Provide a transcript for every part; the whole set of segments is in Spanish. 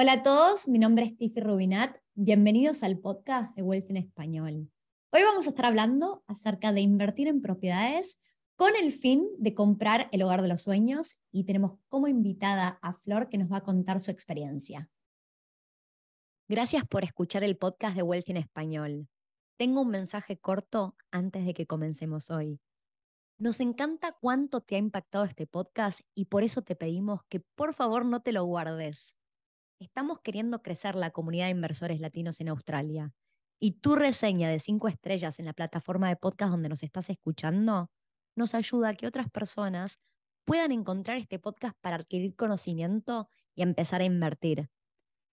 Hola a todos, mi nombre es Tiffy Rubinat. Bienvenidos al podcast de Wealth en Español. Hoy vamos a estar hablando acerca de invertir en propiedades con el fin de comprar el hogar de los sueños y tenemos como invitada a Flor que nos va a contar su experiencia. Gracias por escuchar el podcast de Wealth en Español. Tengo un mensaje corto antes de que comencemos hoy. Nos encanta cuánto te ha impactado este podcast y por eso te pedimos que por favor no te lo guardes estamos queriendo crecer la comunidad de inversores latinos en Australia. Y tu reseña de cinco estrellas en la plataforma de podcast donde nos estás escuchando nos ayuda a que otras personas puedan encontrar este podcast para adquirir conocimiento y empezar a invertir.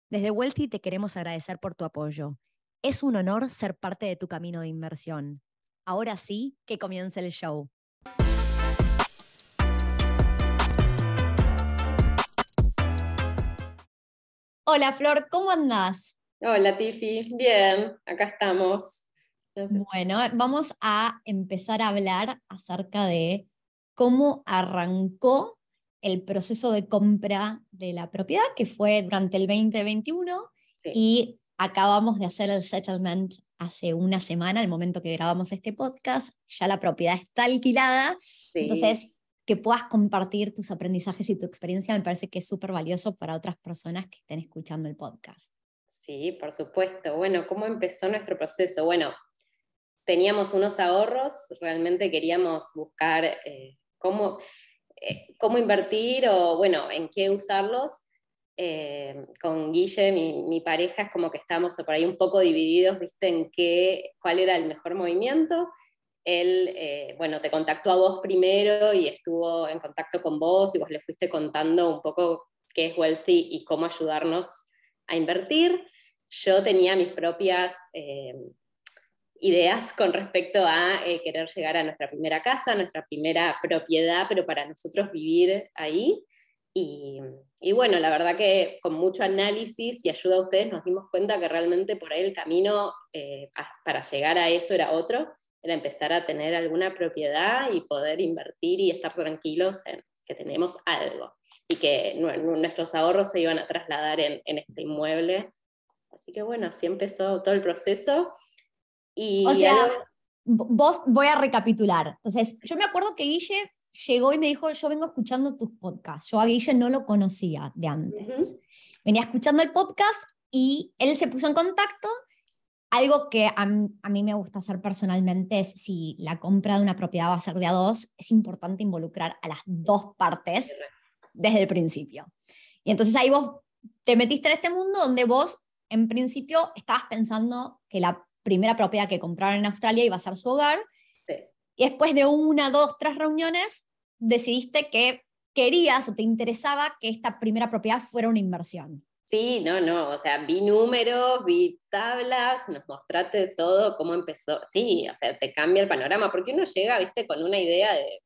Desde Wealthy te queremos agradecer por tu apoyo. Es un honor ser parte de tu camino de inversión. Ahora sí, que comience el show. Hola Flor, ¿cómo andás? Hola Tiffy, bien, acá estamos. Bueno, vamos a empezar a hablar acerca de cómo arrancó el proceso de compra de la propiedad, que fue durante el 2021, y acabamos de hacer el settlement hace una semana, al momento que grabamos este podcast, ya la propiedad está alquilada, entonces que puedas compartir tus aprendizajes y tu experiencia me parece que es súper valioso para otras personas que estén escuchando el podcast. Sí, por supuesto. Bueno, ¿cómo empezó nuestro proceso? Bueno, teníamos unos ahorros, realmente queríamos buscar eh, cómo, eh, cómo invertir o, bueno, en qué usarlos. Eh, con Guille, mi, mi, pareja, es como que estábamos por ahí un poco divididos, ¿viste? En qué, cuál era el mejor movimiento él, eh, bueno, te contactó a vos primero y estuvo en contacto con vos y vos le fuiste contando un poco qué es Wealthy y cómo ayudarnos a invertir. Yo tenía mis propias eh, ideas con respecto a eh, querer llegar a nuestra primera casa, nuestra primera propiedad, pero para nosotros vivir ahí. Y, y, bueno, la verdad que con mucho análisis y ayuda a ustedes nos dimos cuenta que realmente por ahí el camino para llegar a eso era otro era empezar a tener alguna propiedad y poder invertir y estar tranquilos en que tenemos algo y que nuestros ahorros se iban a trasladar en, este inmueble. Así que bueno, así empezó todo el proceso. Y o sea, vos voy a recapitular. Entonces, yo me acuerdo que Guille llegó y me dijo, yo vengo escuchando tus podcasts. Yo a Guille no lo conocía de antes. Venía escuchando el podcast y él se puso en contacto algo que a, mí me gusta hacer personalmente es si la compra de una propiedad va a ser de a dos, es importante involucrar a las dos partes desde el principio. Y entonces ahí vos te metiste en este mundo donde vos, en principio, estabas pensando que la primera propiedad que compraron en Australia iba a ser su hogar. Y después de una, dos, tres reuniones, decidiste que querías o te interesaba que esta primera propiedad fuera una inversión. Sí, no, no, o sea, vi números, vi tablas, nos mostraste todo, cómo empezó. Sí, o sea, te cambia el panorama, porque uno llega, viste, con una idea de,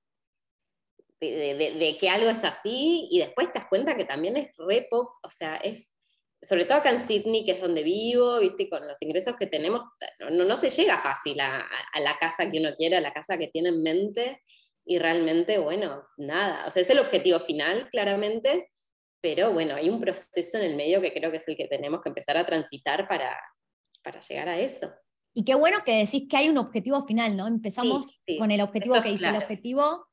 de, que algo es así y después te das cuenta que también es re o sea, es, sobre todo acá en Sydney, que es donde vivo, viste, con los ingresos que tenemos, no, no se llega fácil a, a, la casa que uno quiere, a la casa que tiene en mente, y realmente, bueno, nada, o sea, es el objetivo final, claramente, pero bueno, hay un proceso en el medio que creo que es el que tenemos que empezar a transitar para, para llegar a eso. Y qué bueno que decís que hay un objetivo final, ¿no? Empezamos con el objetivo que dice el objetivo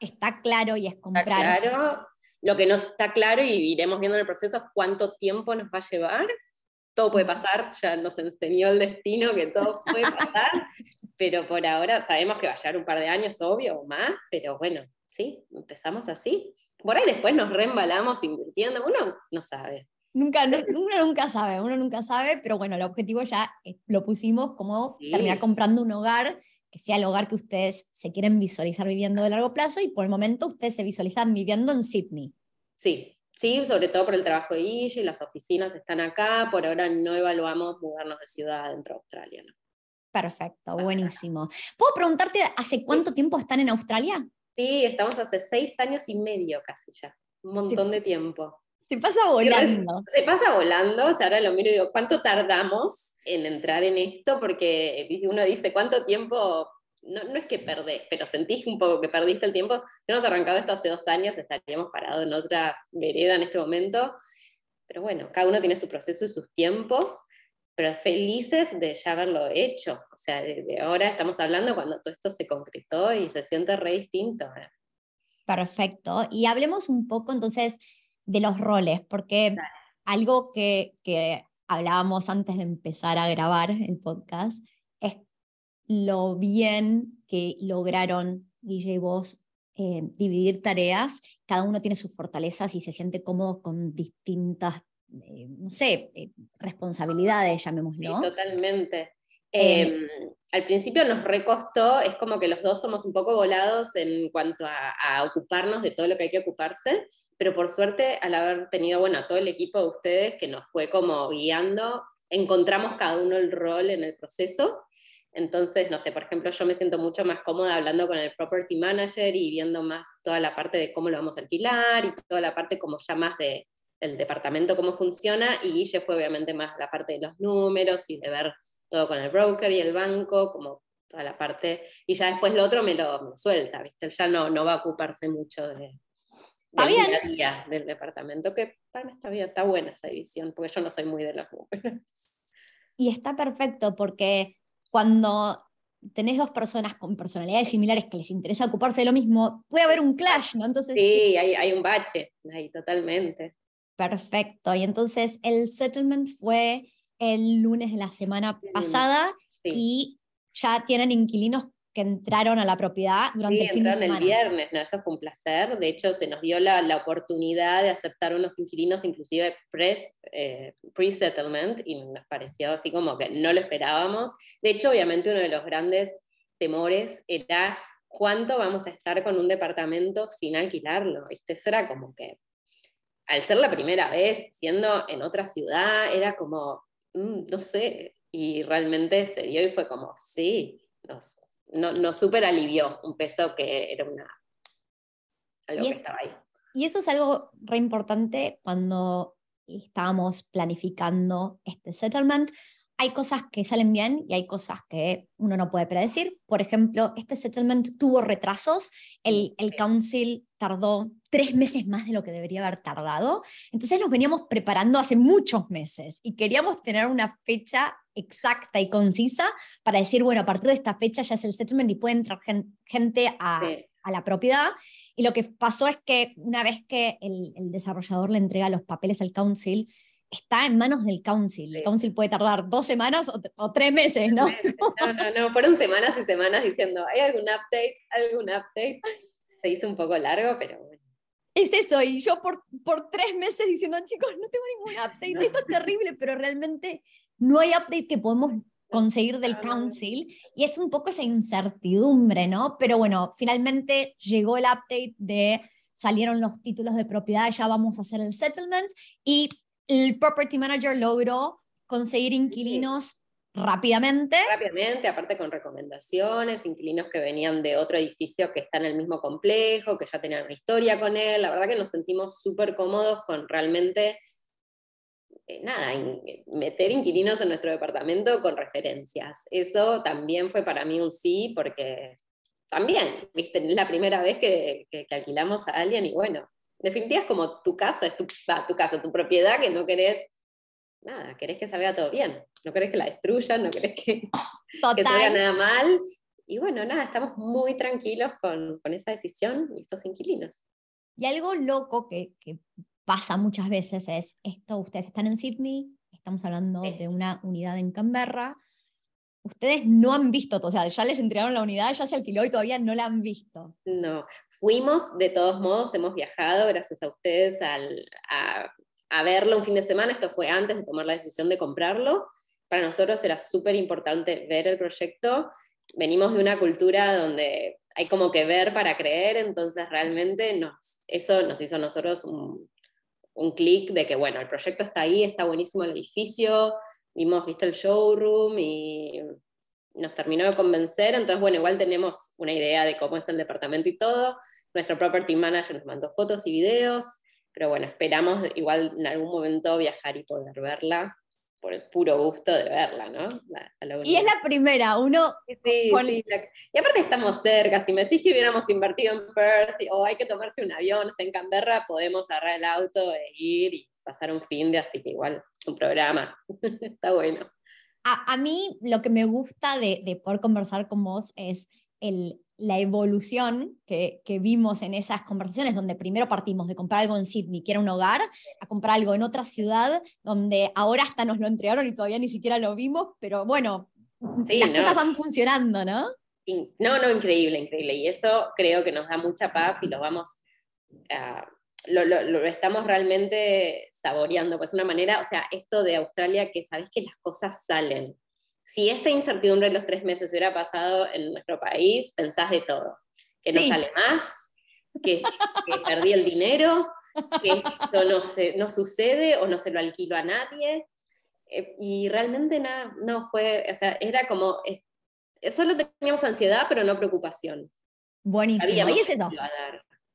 está claro y es comprar. Está claro. Lo que no está claro y iremos viendo en el proceso es cuánto tiempo nos va a llevar. Todo puede pasar, ya nos enseñó el destino que todo puede pasar, pero por ahora sabemos que va a llevar un par de años, obvio, o más, pero bueno, sí, empezamos así por ahí después nos reembalamos invirtiendo, uno no sabe. Nunca, uno nunca sabe, uno nunca sabe, pero bueno, el objetivo ya lo pusimos como terminar comprando un hogar que sea el hogar que ustedes se quieren visualizar viviendo de largo plazo y por el momento ustedes se visualizan viviendo en Sydney. Sí, sí, sobre todo por el trabajo de Guille, las oficinas están acá, por ahora no evaluamos mudarnos de ciudad dentro de Australia. Perfecto, buenísimo. ¿Puedo preguntarte hace cuánto tiempo están en Australia? Sí, estamos hace seis años y medio casi ya, un montón de tiempo. Se pasa volando. Se pasa volando, ahora lo miro y digo, ¿cuánto tardamos en entrar en esto? Porque uno dice, ¿cuánto tiempo? No, no es que perdés, pero sentís un poco que perdiste el tiempo. Si hemos arrancado esto hace dos años, estaríamos parados en otra vereda en este momento. pero bueno, cada uno tiene su proceso y sus tiempos, pero felices de ya haberlo hecho. O sea, de, ahora estamos hablando cuando todo esto se concretó y se siente re distinto. ¿eh? Perfecto. Y hablemos un poco entonces de los roles, porque algo que, que hablábamos antes de empezar a grabar el podcast es lo bien que lograron DJ Vos eh, dividir tareas, cada uno tiene sus fortalezas y se siente cómodo con distintas, eh, no sé, eh, responsabilidades, llamémoslo. Sí, totalmente. Em, al principio nos recostó, es como que los dos somos un poco volados en cuanto a, ocuparnos de todo lo que hay que ocuparse, pero por suerte al haber tenido, bueno, todo el equipo de ustedes que nos fue como guiando, encontramos cada uno el rol en el proceso entonces, no sé, por ejemplo, yo me siento mucho más cómoda hablando con el property manager y viendo más toda la parte de cómo lo vamos a alquilar y toda la parte como ya más de, del departamento, cómo funciona, y Guille fue obviamente más la parte de los números y de ver todo con el broker y el banco, como toda la parte, y ya después lo otro me lo, suelta, ¿viste? ya no, no va a ocuparse mucho de, del día a día del departamento, que para mí está bien, está buena esa división, porque yo no soy muy de los números. Y está perfecto porque cuando tenés dos personas con personalidades similares que les interesa ocuparse de lo mismo, puede haber un clash, ¿no? Entonces, sí, hay, hay un bache, ahí totalmente. Perfecto, y entonces el settlement fue el lunes de la semana pasada y ya tienen inquilinos que entraron a la propiedad durante el fin de semana. el viernes, ¿no? eso fue un placer. De hecho, se nos dio la, la oportunidad de aceptar unos inquilinos, inclusive eh, pre-settlement, y nos pareció así como que no lo esperábamos. De hecho, obviamente uno de los grandes temores era cuánto vamos a estar con un departamento sin alquilarlo. Este, eso era como que, al ser la primera vez, siendo en otra ciudad, era como, mm, no sé, y realmente se dio y fue como, sí, nos no, no súper alivió un peso que era una, algo que estaba ahí. Y eso es algo re importante cuando estábamos planificando este settlement. Hay cosas que salen bien y hay cosas que uno no puede predecir. Por ejemplo, este settlement tuvo retrasos. El, el council tardó tres meses más de lo que debería haber tardado. Entonces nos veníamos preparando hace muchos meses y queríamos tener una fecha exacta y concisa para decir, bueno, a partir de esta fecha ya es el settlement y puede entrar gente a, la propiedad. Y lo que pasó es que una vez que el, desarrollador le entrega los papeles al council, está en manos del council. El council puede tardar dos semanas o, tres meses, ¿no? No, no, no, fueron semanas y semanas diciendo, ¿hay algún update? ¿Algún update? Se hizo un poco largo, pero bueno. Es eso, y yo por, por tres meses diciendo, chicos, no tengo ningún update, esto es terrible, pero realmente no hay update que podemos conseguir del council y es un poco esa incertidumbre, ¿no? Pero bueno, finalmente llegó el update de salieron los títulos de propiedad, ya vamos a hacer el settlement y el property manager logró conseguir inquilinos rápidamente. Rápidamente, aparte con recomendaciones, inquilinos que venían de otro edificio que está en el mismo complejo, que ya tenían una historia con él. La verdad que nos sentimos súper cómodos con realmente eh, nada, meter inquilinos en nuestro departamento con referencias. Eso también fue para mí un sí, porque también, viste, es la primera vez que, alquilamos a alguien y bueno, en definitiva es como tu casa, es tu, tu casa, tu propiedad que no querés, nada, querés que salga todo bien, no querés que la destruyan, no querés que, salga nada mal. Y bueno, nada, estamos muy tranquilos con, esa decisión y estos inquilinos. Y algo loco que, que pasa muchas veces es esto, ustedes están en Sydney, estamos hablando de una unidad en Canberra, ustedes no han visto, o sea, ya les entregaron la unidad, ya se alquiló y todavía no la han visto. No, fuimos, de todos modos, hemos viajado gracias a ustedes al, a, verlo un fin de semana, esto fue antes de tomar la decisión de comprarlo. Para nosotros era súper importante ver el proyecto. Venimos de una cultura donde hay como que ver para creer, entonces realmente nos, eso nos hizo a nosotros un, un clic de que, bueno, el proyecto está ahí, está buenísimo el edificio, vimos, viste el showroom y nos terminó de convencer, entonces, bueno, igual tenemos una idea de cómo es el departamento y todo. Nuestro property manager nos mandó fotos y videos, pero bueno, esperamos igual en algún momento viajar y poder verla. Por el puro gusto de verla, ¿no? y es la primera, uno... Sí, sí y aparte estamos cerca, si me decís que hubiéramos invertido en Perth o hay que tomarse un avión, en Canberra podemos agarrar el auto e ir y pasar un fin de, así que igual es un programa, está bueno. A, a, mí lo que me gusta de, de poder conversar con vos es el, la evolución que, vimos en esas conversaciones, donde primero partimos de comprar algo en Sydney, que era un hogar, a comprar algo en otra ciudad, donde ahora hasta nos lo entregaron y todavía ni siquiera lo vimos, pero bueno, las cosas van funcionando, ¿no? No, no, increíble, increíble. Y eso creo que nos da mucha paz y lo vamos, lo, lo, estamos realmente saboreando. Pues una manera, o sea, esto de Australia que sabes que las cosas salen si esta incertidumbre en los tres meses hubiera pasado en nuestro país, pensás de todo. Que no sale más, que, perdí el dinero, que esto no, se, no sucede o no se lo alquilo a nadie. Eh, y realmente nada, no fue, o sea, era como, solo teníamos ansiedad, pero no preocupación. Buenísimo. Y es eso.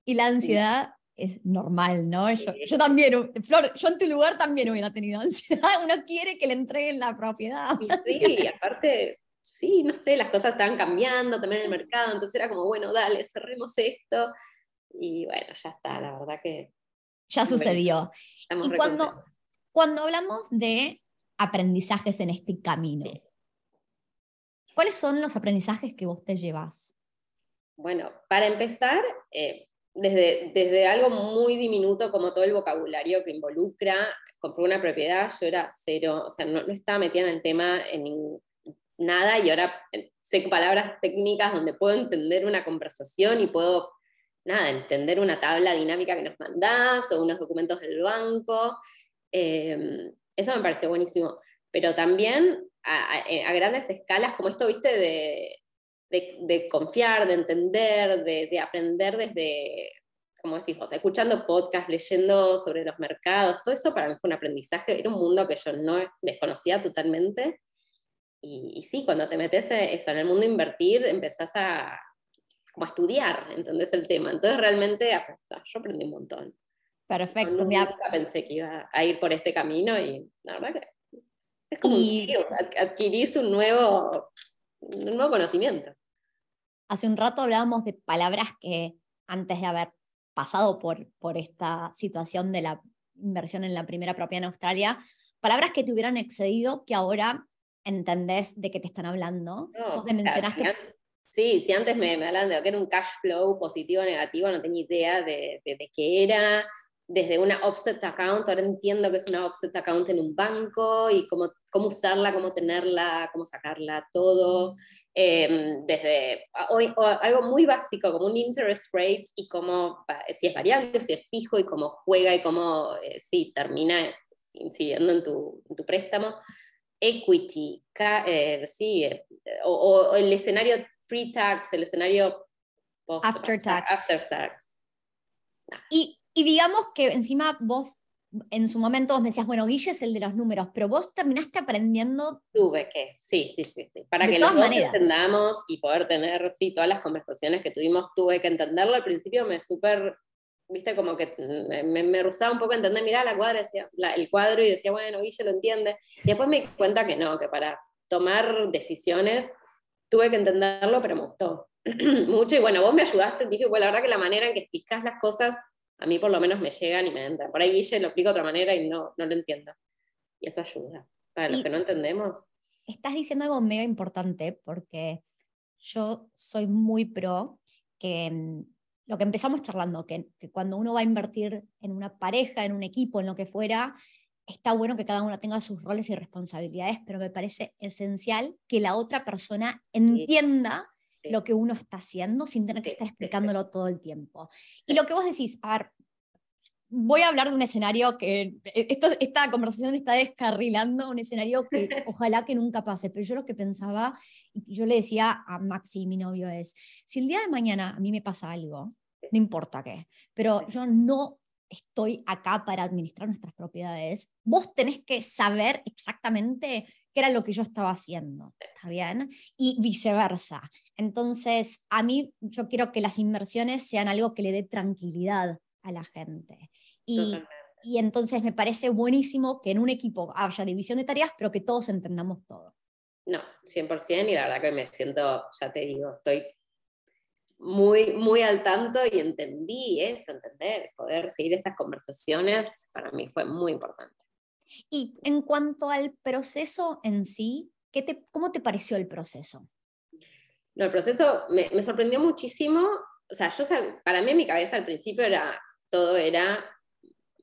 Y la ansiedad es normal, ¿no? Yo, también, Flor, yo en tu lugar también hubiera tenido ansiedad. Uno quiere que le entreguen la propiedad. Sí, y aparte, sí, no sé, las cosas estaban cambiando también en el mercado, entonces era como, bueno, dale, cerremos esto. Y bueno, ya está, la verdad que... Ya sucedió. y cuando, cuando hablamos de aprendizajes en este camino, ¿cuáles son los aprendizajes que vos te llevas? Bueno, para empezar, eh, desde, desde algo muy diminuto como todo el vocabulario que involucra, compré una propiedad, yo era cero, o sea, no, no estaba metida en el tema en nada y ahora eh, sé palabras técnicas donde puedo entender una conversación y puedo, nada, entender una tabla dinámica que nos mandás o unos documentos del banco. Em, eso me pareció buenísimo. Pero también a, a, grandes escalas, como esto, viste, de, de, confiar, de entender, de, aprender desde, como decís vos, escuchando podcasts, leyendo sobre los mercados, todo eso para mí fue un aprendizaje, era un mundo que yo no desconocía totalmente. Y, sí, cuando te metes eso, en el mundo de invertir, empezás a, como a estudiar, ¿entendés el tema? Entonces realmente yo aprendí un montón. Perfecto. nunca pensé que iba a ir por este camino y la verdad que es como y... un adquirís un nuevo un nuevo conocimiento. Hace un rato hablábamos de palabras que antes de haber pasado por, por esta situación de la inversión en la primera propiedad en Australia, palabras que te hubieran excedido que ahora entendés de qué te están hablando. mencionaste... sí, si antes me, me hablaban de que era un cash flow positivo o negativo, no tenía idea de, de, de qué era desde una offset account, ahora entiendo que es una offset account en un banco y cómo, cómo usarla, cómo tenerla, cómo sacarla, todo, em, desde algo muy básico como un interest rate y cómo, si es variable, si es fijo y cómo juega y cómo, eh, si termina incidiendo en tu, en tu préstamo. Equity, eh, sí, eh, o, el escenario pre-tax, el escenario after tax. After tax. Y y digamos que encima vos, en su momento vos me decías, bueno, Guille es el de los números, pero vos terminaste aprendiendo. Tuve que, sí, sí, sí, sí. Para que los dos entendamos y poder tener, sí, todas las conversaciones que tuvimos, tuve que entenderlo. Al principio me súper, viste, como que me, me rusaba un poco entender, mirá la cuadra, decía, el cuadro y decía, bueno, Guille lo entiende. Y después me di cuenta que no, que para tomar decisiones tuve que entenderlo, pero me gustó mucho. Y bueno, vos me ayudaste, dije, bueno, la verdad que la manera en que explicas las cosas a mí por lo menos me llegan y me entran. Por ahí Guille lo explica de otra manera y no, no lo entiendo. Y eso ayuda. Para los que no entendemos. Estás diciendo algo mega importante porque yo soy muy pro que mm, lo que empezamos charlando, que, que, cuando uno va a invertir en una pareja, en un equipo, en lo que fuera, está bueno que cada uno tenga sus roles y responsabilidades, pero me parece esencial que la otra persona entienda lo que uno está haciendo sin tener que estar explicándolo todo el tiempo. Y lo que vos decís, a ver, voy a hablar de un escenario que, e, esto, esta conversación está descarrilando, un escenario que ojalá que nunca pase, pero yo lo que pensaba, yo le decía a Maxi, mi novio, es, si el día de mañana a mí me pasa algo, no importa qué, pero yo no estoy acá para administrar nuestras propiedades, vos tenés que saber exactamente qué era lo que yo estaba haciendo, ¿está bien? Y viceversa. Entonces, a mí yo quiero que las inversiones sean algo que le dé tranquilidad a la gente. Y, y entonces me parece buenísimo que en un equipo haya división de tareas, pero que todos entendamos todo. No, 100% y la verdad que me siento, ya te digo, estoy muy, muy al tanto y entendí eso, entender, poder seguir estas conversaciones, para mí fue muy importante. Y en cuanto al proceso en sí, ¿qué te, ¿cómo te pareció el proceso? No, el proceso me, me sorprendió muchísimo. O sea, yo para mí en mi cabeza al principio era, todo era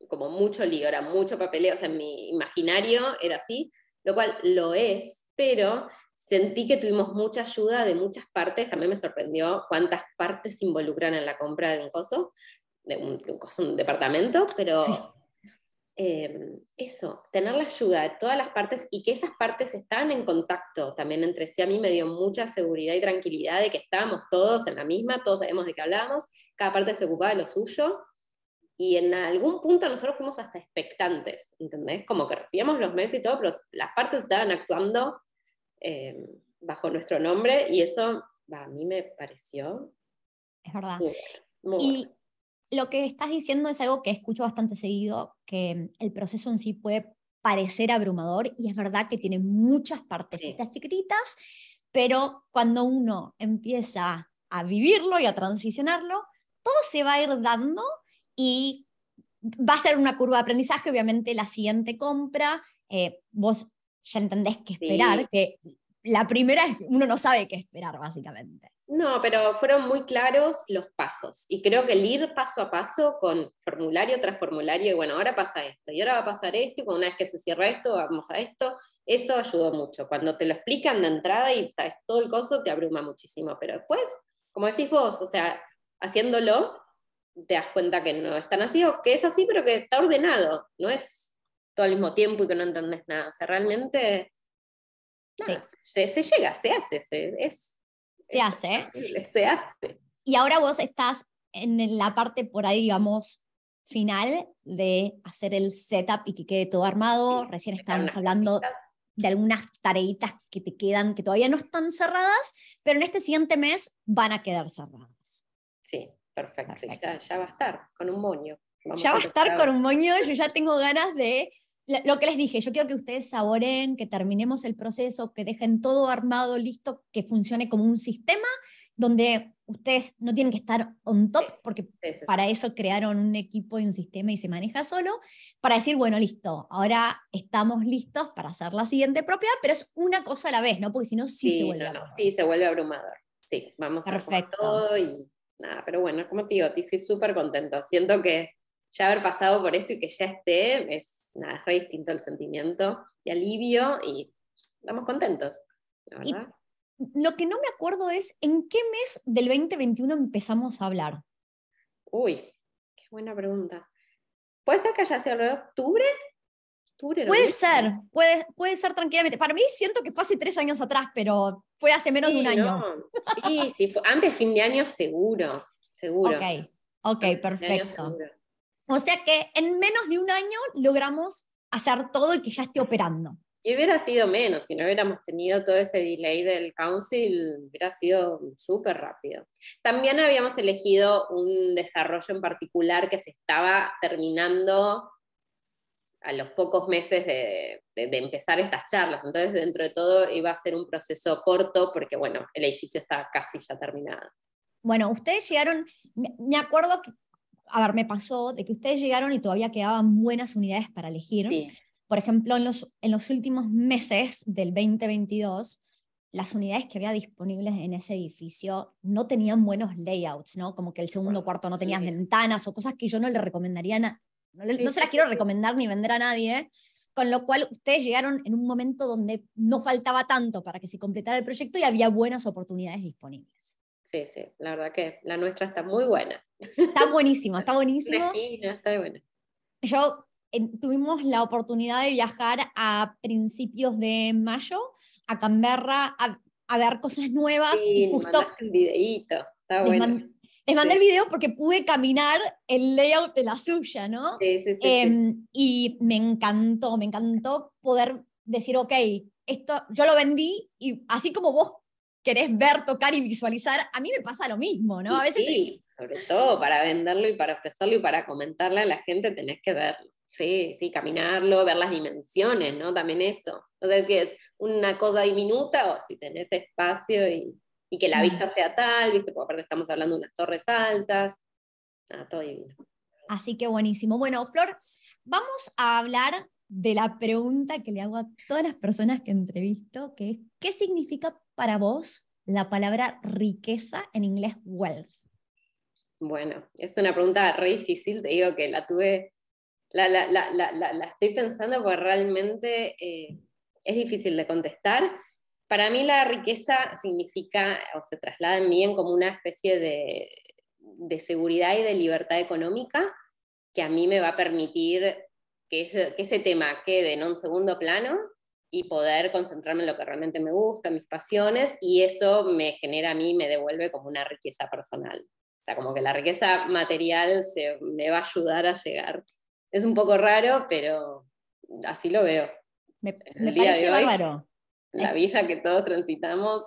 como mucho lío, era mucho papeleo, o sea, en mi imaginario era así, lo cual lo es, pero sentí que tuvimos mucha ayuda de muchas partes, también me sorprendió cuántas partes se involucran en la compra de un coso, de un, un departamento, pero eh, eso, tener la ayuda de todas las partes y que esas partes están en contacto también entre sí, a mí me dio mucha seguridad y tranquilidad de que estábamos todos en la misma, todos sabemos de qué hablábamos, cada parte se ocupaba de lo suyo, y en algún punto nosotros fuimos hasta expectantes, ¿entendés? Como que recibíamos los meses y todo, pero las partes estaban actuando eh, bajo nuestro nombre y eso a mí me pareció... Es verdad. y lo que estás diciendo es algo que escucho bastante seguido, que el proceso en sí puede parecer abrumador y es verdad que tiene muchas partecitas chiquititas, pero cuando uno empieza a vivirlo y a transicionarlo, todo se va a ir dando y va a ser una curva de aprendizaje, obviamente la siguiente compra, eh, vos ya entendés qué esperar, que la primera es, uno no sabe qué esperar, básicamente. No, pero fueron muy claros los pasos. Y creo que el ir paso a paso con formulario tras formulario, y bueno, ahora pasa esto, y ahora va a pasar esto, y una vez que se cierra esto, vamos a esto, eso ayudó mucho. Cuando te lo explican de entrada y sabes todo el coso, te abruma muchísimo. Pero después, como decís vos, o sea, haciéndolo, te das cuenta que no es tan así, o que es así, pero que está ordenado. No es todo al mismo tiempo y que no entendés nada. O sea, realmente se, llega, se hace, se, es, se hace. Se hace. Y ahora vos estás en la parte por ahí, digamos, final de hacer el setup y que quede todo armado. Recién estábamos hablando de algunas tareitas que te quedan, que todavía no están cerradas, pero en este siguiente mes van a quedar cerradas. Sí, perfecto. Ya, va a estar con un moño. ya va a estar con un moño, yo ya tengo ganas de lo que les dije, yo quiero que ustedes saboren, que terminemos el proceso, que dejen todo armado, listo, que funcione como un sistema donde ustedes no tienen que estar on top, porque para eso crearon un equipo y un sistema y se maneja solo, para decir, bueno, listo, ahora estamos listos para hacer la siguiente propiedad, pero es una cosa a la vez, ¿no? Porque si no, sí, se vuelve abrumador. Sí, se vuelve abrumador. Sí, vamos Perfecto. a todo y nada, pero bueno, como te digo, estoy súper contento. Siento que ya haber pasado por esto y que ya esté es nada, es re distinto el sentimiento y alivio y estamos contentos. lo que no me acuerdo es en qué mes del 2021 empezamos a hablar. Uy, qué buena pregunta. ¿Puede ser que haya sido alrededor de octubre? puede ser, puede, puede ser tranquilamente. Para mí siento que fue hace tres años atrás, pero fue hace menos de un año. Sí, sí, antes de fin de año seguro, seguro. Ok, ok, perfecto. O sea que en menos de un año logramos hacer todo y que ya esté operando. Y hubiera sido menos, si no hubiéramos tenido todo ese delay del council, hubiera sido súper rápido. También habíamos elegido un desarrollo en particular que se estaba terminando a los pocos meses de, empezar estas charlas. Entonces, dentro de todo, iba a ser un proceso corto porque, bueno, el edificio está casi ya terminado. Bueno, ustedes llegaron, me acuerdo que a ver, me pasó de que ustedes llegaron y todavía quedaban buenas unidades para elegir. Por ejemplo, en los, en los últimos meses del 2022, las unidades que había disponibles en ese edificio no tenían buenos layouts, ¿no? Como que el segundo cuarto no tenía ventanas o cosas que yo no le recomendaría, no, no se las quiero recomendar ni vender a nadie. Con lo cual, ustedes llegaron en un momento donde no faltaba tanto para que se completara el proyecto y había buenas oportunidades disponibles. Sí, sí, la verdad que la nuestra está muy buena. Está buenísimo, está buenísimo. está buena. Yo tuvimos la oportunidad de viajar a principios de mayo a Canberra a, a ver cosas nuevas. y justo un videíto, está bueno. les mandé el video porque pude caminar el layout de la suya, ¿no? Sí, sí, sí, em, y me encantó, me encantó poder decir, ok, esto yo lo vendí y así como vos querés ver, tocar y visualizar, a mí me pasa lo mismo, ¿no? a veces sí, sobre todo para venderlo y para ofrecerlo y para comentarle a la gente tenés que verlo. Sí, sí, caminarlo, ver las dimensiones, ¿no? También eso. O sea, si es una cosa diminuta o si tenés espacio y, que la vista sea tal, ¿viste? Porque aparte estamos hablando de unas torres altas. Ah, todo divino. Así que buenísimo. Bueno, Flor, vamos a hablar de la pregunta que le hago a todas las personas que entrevisto, que es, ¿qué significa para vos la palabra riqueza en inglés wealth? Bueno, es una pregunta re difícil, te digo que la tuve, la, la, estoy pensando porque realmente eh, es difícil de contestar. Para mí la riqueza significa, o se traslada en mí en como una especie de, de seguridad y de libertad económica que a mí me va a permitir que ese, que ese tema quede en un segundo plano y poder concentrarme en lo que realmente me gusta, mis pasiones, y eso me genera a mí, me devuelve como una riqueza personal. O sea, como que la riqueza material se, me va a ayudar a llegar. Es un poco raro, pero así lo veo. Me, parece bárbaro. La vida que todos transitamos,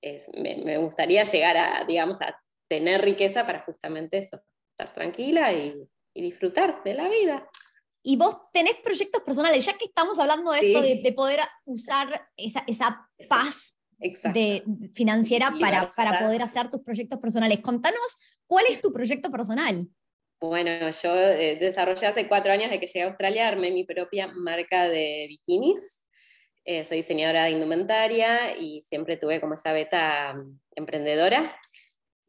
es, me, gustaría llegar a, digamos, a tener riqueza para justamente eso, estar tranquila y, disfrutar de la vida. Y vos tenés proyectos personales, ya que estamos hablando de esto, de, poder usar esa, esa paz de, financiera para, para poder hacer tus proyectos personales. Contanos, ¿cuál es tu proyecto personal? Bueno, yo eh, desarrollé hace cuatro años de que llegué a Australia, armé mi propia marca de bikinis. Eh, soy diseñadora de indumentaria y siempre tuve como esa beta mm, emprendedora.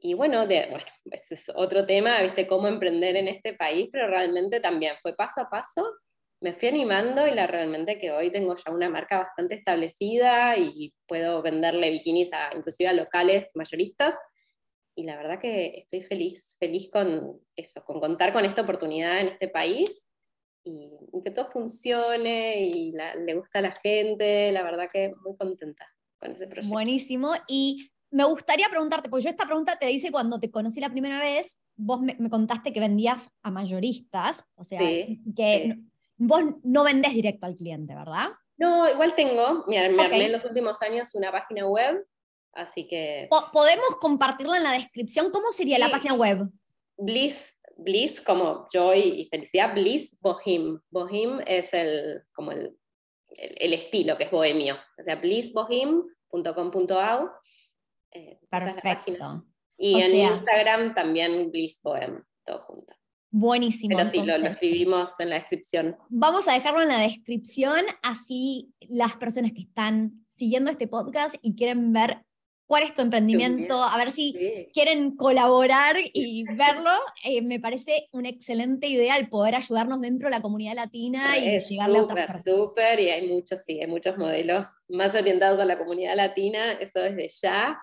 Y bueno, de, bueno, ese es otro tema, viste, cómo emprender en este país, pero realmente también fue paso a paso me fui animando y la realmente que hoy tengo ya una marca bastante establecida y puedo venderle bikinis a inclusive a locales mayoristas. Y la verdad que estoy feliz, feliz con eso, con contar con esta oportunidad en este país y, que todo funcione y le gusta a la gente. La verdad que muy contenta con ese proyecto. Buenísimo. Y me gustaría preguntarte, porque yo esta pregunta te hice cuando te conocí la primera vez, vos me, contaste que vendías a mayoristas, o sea, que vos no vendés directo al cliente, ¿verdad? No, igual tengo, me, armé en los últimos años una página web, así que... ¿Podemos compartirla en la descripción? ¿Cómo sería la página web? Bliss, Bliss como joy y felicidad, Bliss Bohem. Bohem es el, como el, el, estilo que es bohemio, o sea, blissbohem.com.au. Eh, Perfecto. Y en Instagram también Bliss Bohem, todo junto. Buenísimo. Pero sí, lo, escribimos en la descripción. Vamos a dejarlo en la descripción, así las personas que están siguiendo este podcast y quieren ver cuál es tu emprendimiento, a ver si quieren colaborar y verlo, eh, me parece una excelente idea el poder ayudarnos dentro de la comunidad latina y llegarle a otras personas. Súper, y hay muchos, sí, hay muchos modelos más orientados a la comunidad latina, eso desde ya.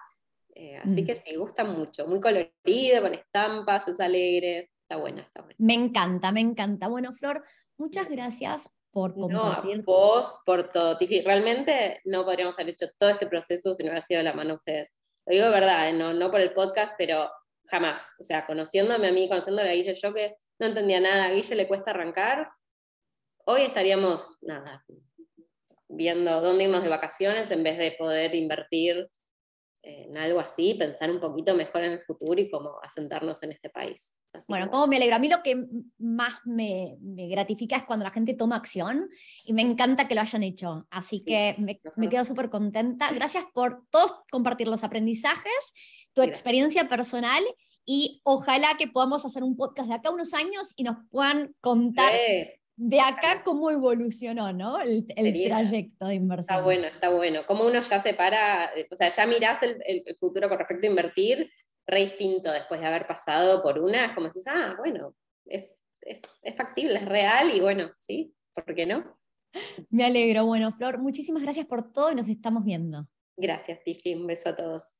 Eh, así mm. que sí, gusta mucho, muy colorido, con estampas, es alegre está buena, está buena. Me encanta, me encanta. Bueno, Flor, muchas gracias por compartir. No, vos, por todo. Realmente no podríamos haber hecho todo este proceso si no hubiera sido la mano de ustedes. Lo digo de verdad, ¿eh? no, no por el podcast, pero jamás. O sea, conociéndome a mí, conociéndome a Guille, yo que no entendía nada, a Guille le cuesta arrancar, hoy estaríamos, nada, viendo dónde irnos de vacaciones en vez de poder invertir en algo así, pensar un poquito mejor en el futuro y cómo asentarnos en este país. bueno, como... me alegra. A mí lo que más me, gratifica es cuando la gente toma acción y me encanta que lo hayan hecho. Así que me, quedo súper contenta. Gracias por todos compartir los aprendizajes, tu experiencia personal y ojalá que podamos hacer un podcast de acá unos años y nos puedan contar de acá cómo evolucionó, ¿no? El, trayecto de inversión. Está bueno, está bueno. Cómo uno ya se para, eh, o sea, ya mirás el, futuro con respecto a invertir, re distinto después de haber pasado por una, es como decís, ah, bueno, es, es, es factible, es real y bueno, sí, ¿por qué no? Me alegro. Bueno, Flor, muchísimas gracias por todo y nos estamos viendo. Gracias, Tiffy. Un beso a todos.